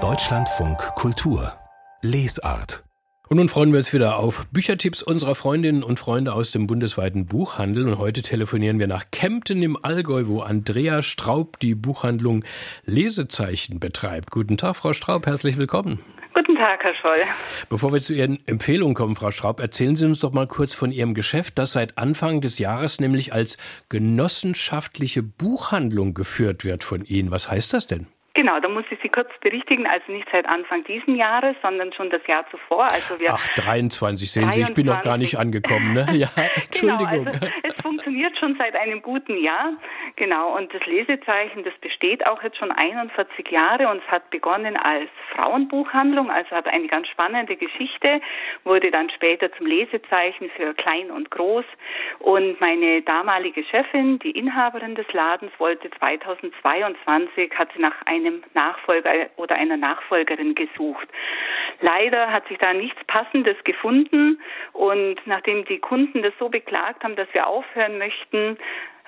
Deutschlandfunk Kultur Lesart und nun freuen wir uns wieder auf Büchertipps unserer Freundinnen und Freunde aus dem bundesweiten Buchhandel. Und heute telefonieren wir nach Kempten im Allgäu, wo Andrea Straub die Buchhandlung Lesezeichen betreibt. Guten Tag, Frau Straub, herzlich willkommen. Guten Tag, Herr Scholl. Bevor wir zu Ihren Empfehlungen kommen, Frau Straub, erzählen Sie uns doch mal kurz von Ihrem Geschäft, das seit Anfang des Jahres nämlich als genossenschaftliche Buchhandlung geführt wird von Ihnen. Was heißt das denn? Genau, da muss ich Sie kurz berichtigen, also nicht seit Anfang diesen Jahres, sondern schon das Jahr zuvor. Also wir Ach, 23, sehen 23. Sie, ich bin noch gar nicht angekommen. Ne? Ja, Entschuldigung. Genau, also es funktioniert schon seit einem guten Jahr. Genau, und das Lesezeichen, das besteht auch jetzt schon 41 Jahre und es hat begonnen als Frauenbuchhandlung, also hat eine ganz spannende Geschichte, wurde dann später zum Lesezeichen für Klein und Groß. Und meine damalige Chefin, die Inhaberin des Ladens, wollte 2022, hat sie nach einem Nachfolger oder einer Nachfolgerin gesucht. Leider hat sich da nichts Passendes gefunden und nachdem die Kunden das so beklagt haben, dass wir aufhören möchten,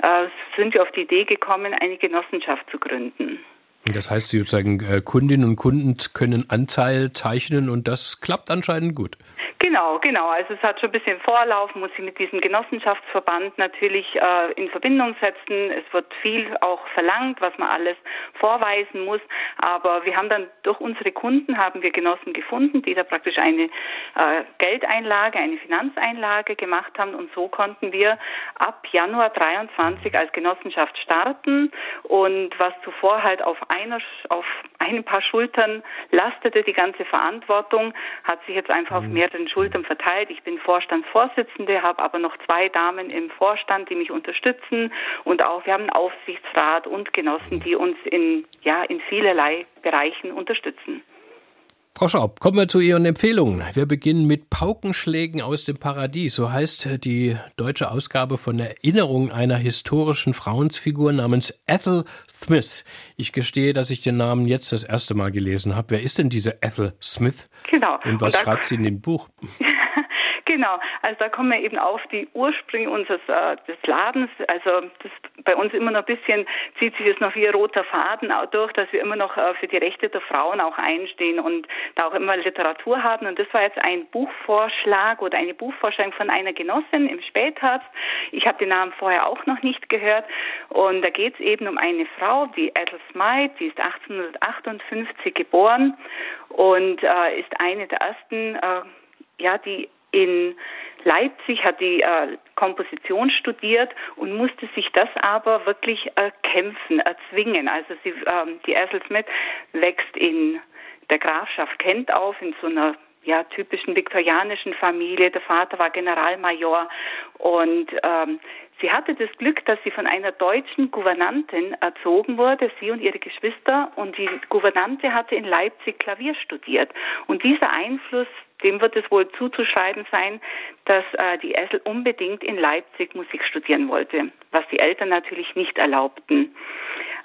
äh, sind wir auf die Idee gekommen, eine Genossenschaft zu gründen. Das heißt, sozusagen äh, Kundinnen und Kunden können Anteil zeichnen und das klappt anscheinend gut. Genau, genau. Also es hat schon ein bisschen Vorlauf, muss sich mit diesem Genossenschaftsverband natürlich äh, in Verbindung setzen. Es wird viel auch verlangt, was man alles vorweisen muss. Aber wir haben dann durch unsere Kunden haben wir Genossen gefunden, die da praktisch eine äh, Geldeinlage, eine Finanzeinlage gemacht haben und so konnten wir ab Januar 23 als Genossenschaft starten und was zuvor halt auf einer auf ein paar Schultern lastete die ganze Verantwortung, hat sich jetzt einfach auf mhm. mehreren Schultern verteilt. Ich bin Vorstandsvorsitzende, habe aber noch zwei Damen im Vorstand, die mich unterstützen und auch wir haben einen Aufsichtsrat und Genossen, die uns in ja in vielerlei Bereichen unterstützen. Frau Schaub, kommen wir zu Ihren Empfehlungen. Wir beginnen mit Paukenschlägen aus dem Paradies. So heißt die deutsche Ausgabe von Erinnerung einer historischen Frauensfigur namens Ethel Smith. Ich gestehe, dass ich den Namen jetzt das erste Mal gelesen habe. Wer ist denn diese Ethel Smith? Genau. Und was Und schreibt sie in dem Buch? Genau, also da kommen wir eben auf die Ursprünge unseres äh, des Ladens. Also das, bei uns immer noch ein bisschen zieht sich das noch wie ein roter Faden auch durch, dass wir immer noch äh, für die Rechte der Frauen auch einstehen und da auch immer Literatur haben. Und das war jetzt ein Buchvorschlag oder eine Buchvorstellung von einer Genossin im Spätherbst. Ich habe den Namen vorher auch noch nicht gehört. Und da geht es eben um eine Frau, die Ethel Smythe, die ist 1858 geboren und äh, ist eine der ersten, äh, ja, die in Leipzig, hat die äh, Komposition studiert und musste sich das aber wirklich erkämpfen, erzwingen. Also sie, ähm, die Ethel Smith wächst in der Grafschaft Kent auf, in so einer ja, typischen viktorianischen Familie. Der Vater war Generalmajor und ähm, sie hatte das Glück, dass sie von einer deutschen Gouvernantin erzogen wurde, sie und ihre Geschwister. Und die Gouvernante hatte in Leipzig Klavier studiert. Und dieser Einfluss dem wird es wohl zuzuschreiben sein, dass äh, die Essel unbedingt in Leipzig Musik studieren wollte, was die Eltern natürlich nicht erlaubten.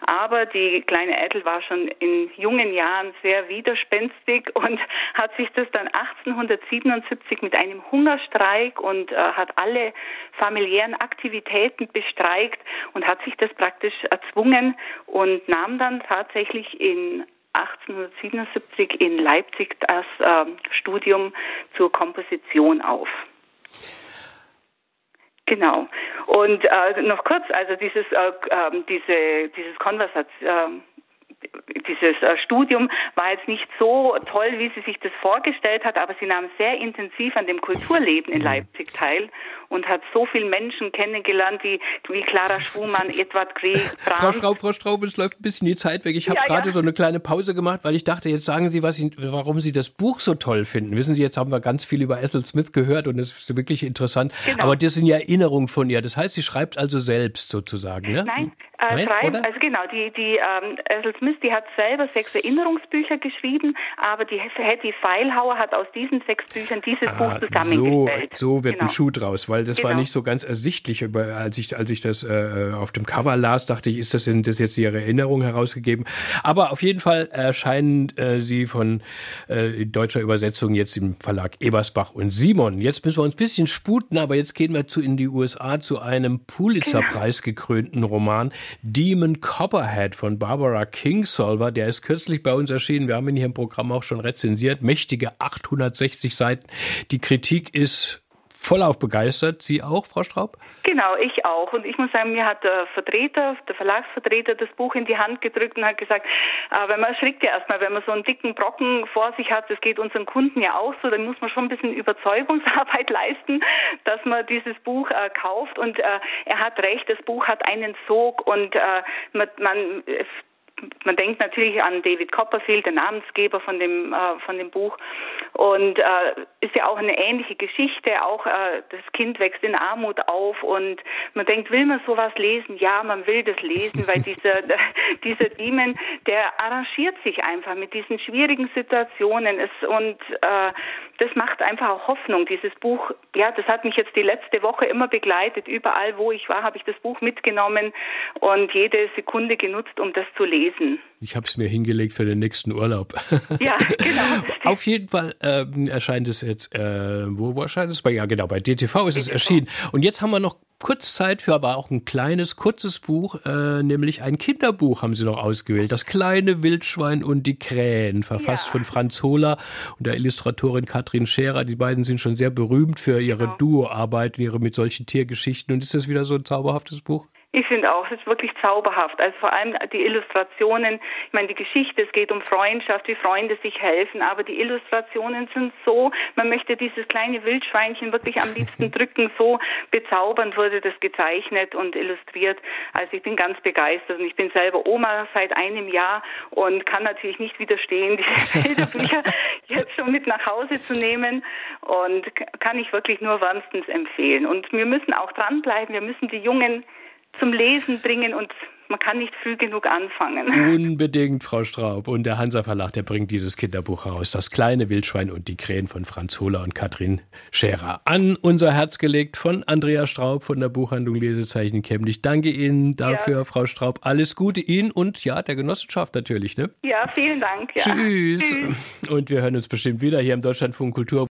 Aber die kleine Ethel war schon in jungen Jahren sehr widerspenstig und hat sich das dann 1877 mit einem Hungerstreik und äh, hat alle familiären Aktivitäten bestreikt und hat sich das praktisch erzwungen und nahm dann tatsächlich in 1877 in Leipzig das äh, Studium zur Komposition auf. Genau. Und äh, noch kurz, also dieses, äh, ähm, diese, dieses Konversation, dieses äh, Studium war jetzt nicht so toll, wie sie sich das vorgestellt hat, aber sie nahm sehr intensiv an dem Kulturleben in mhm. Leipzig teil und hat so viele Menschen kennengelernt, die, wie Clara Schumann, Edward Grieg, Brahms. Frau Straub, Frau Straub, es läuft ein bisschen die Zeit weg. Ich habe ja, gerade ja. so eine kleine Pause gemacht, weil ich dachte, jetzt sagen Sie, was Sie, warum Sie das Buch so toll finden. Wissen Sie, jetzt haben wir ganz viel über Ethel Smith gehört und das ist wirklich interessant. Genau. Aber das sind ja Erinnerungen von ihr. Das heißt, sie schreibt also selbst sozusagen, ne? Nein, äh, schreiben, also genau, die, die ähm, Ethel Smith, die hat selber sechs Erinnerungsbücher geschrieben, aber die Hetty Feilhauer hat aus diesen sechs Büchern dieses ah, Buch zusammengestellt. So, so wird genau. ein Schuh draus, weil das genau. war nicht so ganz ersichtlich. Als ich, als ich das äh, auf dem Cover las, dachte ich, ist das, sind das jetzt Ihre Erinnerung herausgegeben? Aber auf jeden Fall erscheinen äh, sie von äh, deutscher Übersetzung jetzt im Verlag Ebersbach und Simon. Jetzt müssen wir uns ein bisschen sputen, aber jetzt gehen wir zu in die USA zu einem Pulitzer-Preis gekrönten Roman Demon Copperhead von Barbara Kingsolver. Der ist kürzlich bei uns erschienen. Wir haben ihn hier im Programm auch schon rezensiert. Mächtige 860 Seiten. Die Kritik ist vollauf begeistert. Sie auch, Frau Straub? Genau, ich auch. Und ich muss sagen, mir hat der Vertreter, der Verlagsvertreter das Buch in die Hand gedrückt und hat gesagt, äh, weil man erschrickt ja erstmal, wenn man so einen dicken Brocken vor sich hat, das geht unseren Kunden ja auch so, dann muss man schon ein bisschen Überzeugungsarbeit leisten, dass man dieses Buch äh, kauft. Und äh, er hat recht, das Buch hat einen Sog und äh, man, man man denkt natürlich an David Copperfield, der Namensgeber von dem äh, von dem Buch und äh, ist ja auch eine ähnliche Geschichte. Auch äh, das Kind wächst in Armut auf und man denkt, will man sowas lesen? Ja, man will das lesen, weil dieser dieser Demon, der arrangiert sich einfach mit diesen schwierigen Situationen. Es, und äh, das macht einfach auch Hoffnung. Dieses Buch, ja, das hat mich jetzt die letzte Woche immer begleitet. Überall, wo ich war, habe ich das Buch mitgenommen und jede Sekunde genutzt, um das zu lesen. Ich habe es mir hingelegt für den nächsten Urlaub. Ja, genau. Auf jeden Fall ähm, erscheint es jetzt, äh, wo, wo erscheint es? Ja, genau, bei DTV ist DTV. es erschienen. Und jetzt haben wir noch kurz Zeit für aber auch ein kleines, kurzes Buch, äh, nämlich ein Kinderbuch haben Sie noch ausgewählt. Das kleine Wildschwein und die Krähen, verfasst ja. von Franz Hohler und der Illustratorin Katrin Scherer. Die beiden sind schon sehr berühmt für ihre genau. Duoarbeit, ihre mit solchen Tiergeschichten. Und ist das wieder so ein zauberhaftes Buch? Ich finde auch, es ist wirklich zauberhaft. Also vor allem die Illustrationen, ich meine, die Geschichte, es geht um Freundschaft, wie Freunde sich helfen, aber die Illustrationen sind so, man möchte dieses kleine Wildschweinchen wirklich am liebsten drücken, so bezaubernd wurde das gezeichnet und illustriert. Also ich bin ganz begeistert und ich bin selber Oma seit einem Jahr und kann natürlich nicht widerstehen, diese Bilderbücher jetzt schon mit nach Hause zu nehmen und kann ich wirklich nur wärmstens empfehlen. Und wir müssen auch dranbleiben, wir müssen die jungen zum Lesen bringen und man kann nicht früh genug anfangen. Unbedingt, Frau Straub. Und der Hansa Verlag, der bringt dieses Kinderbuch heraus. Das kleine Wildschwein und die Krähen von Franz Hohler und Katrin Scherer. An unser Herz gelegt von Andrea Straub von der Buchhandlung Lesezeichen Chemnitz. Danke Ihnen dafür, ja. Frau Straub. Alles Gute Ihnen und ja, der Genossenschaft natürlich. Ne? Ja, vielen Dank. Ja. Tschüss. Tschüss. Und wir hören uns bestimmt wieder hier im Deutschlandfunk Kultur.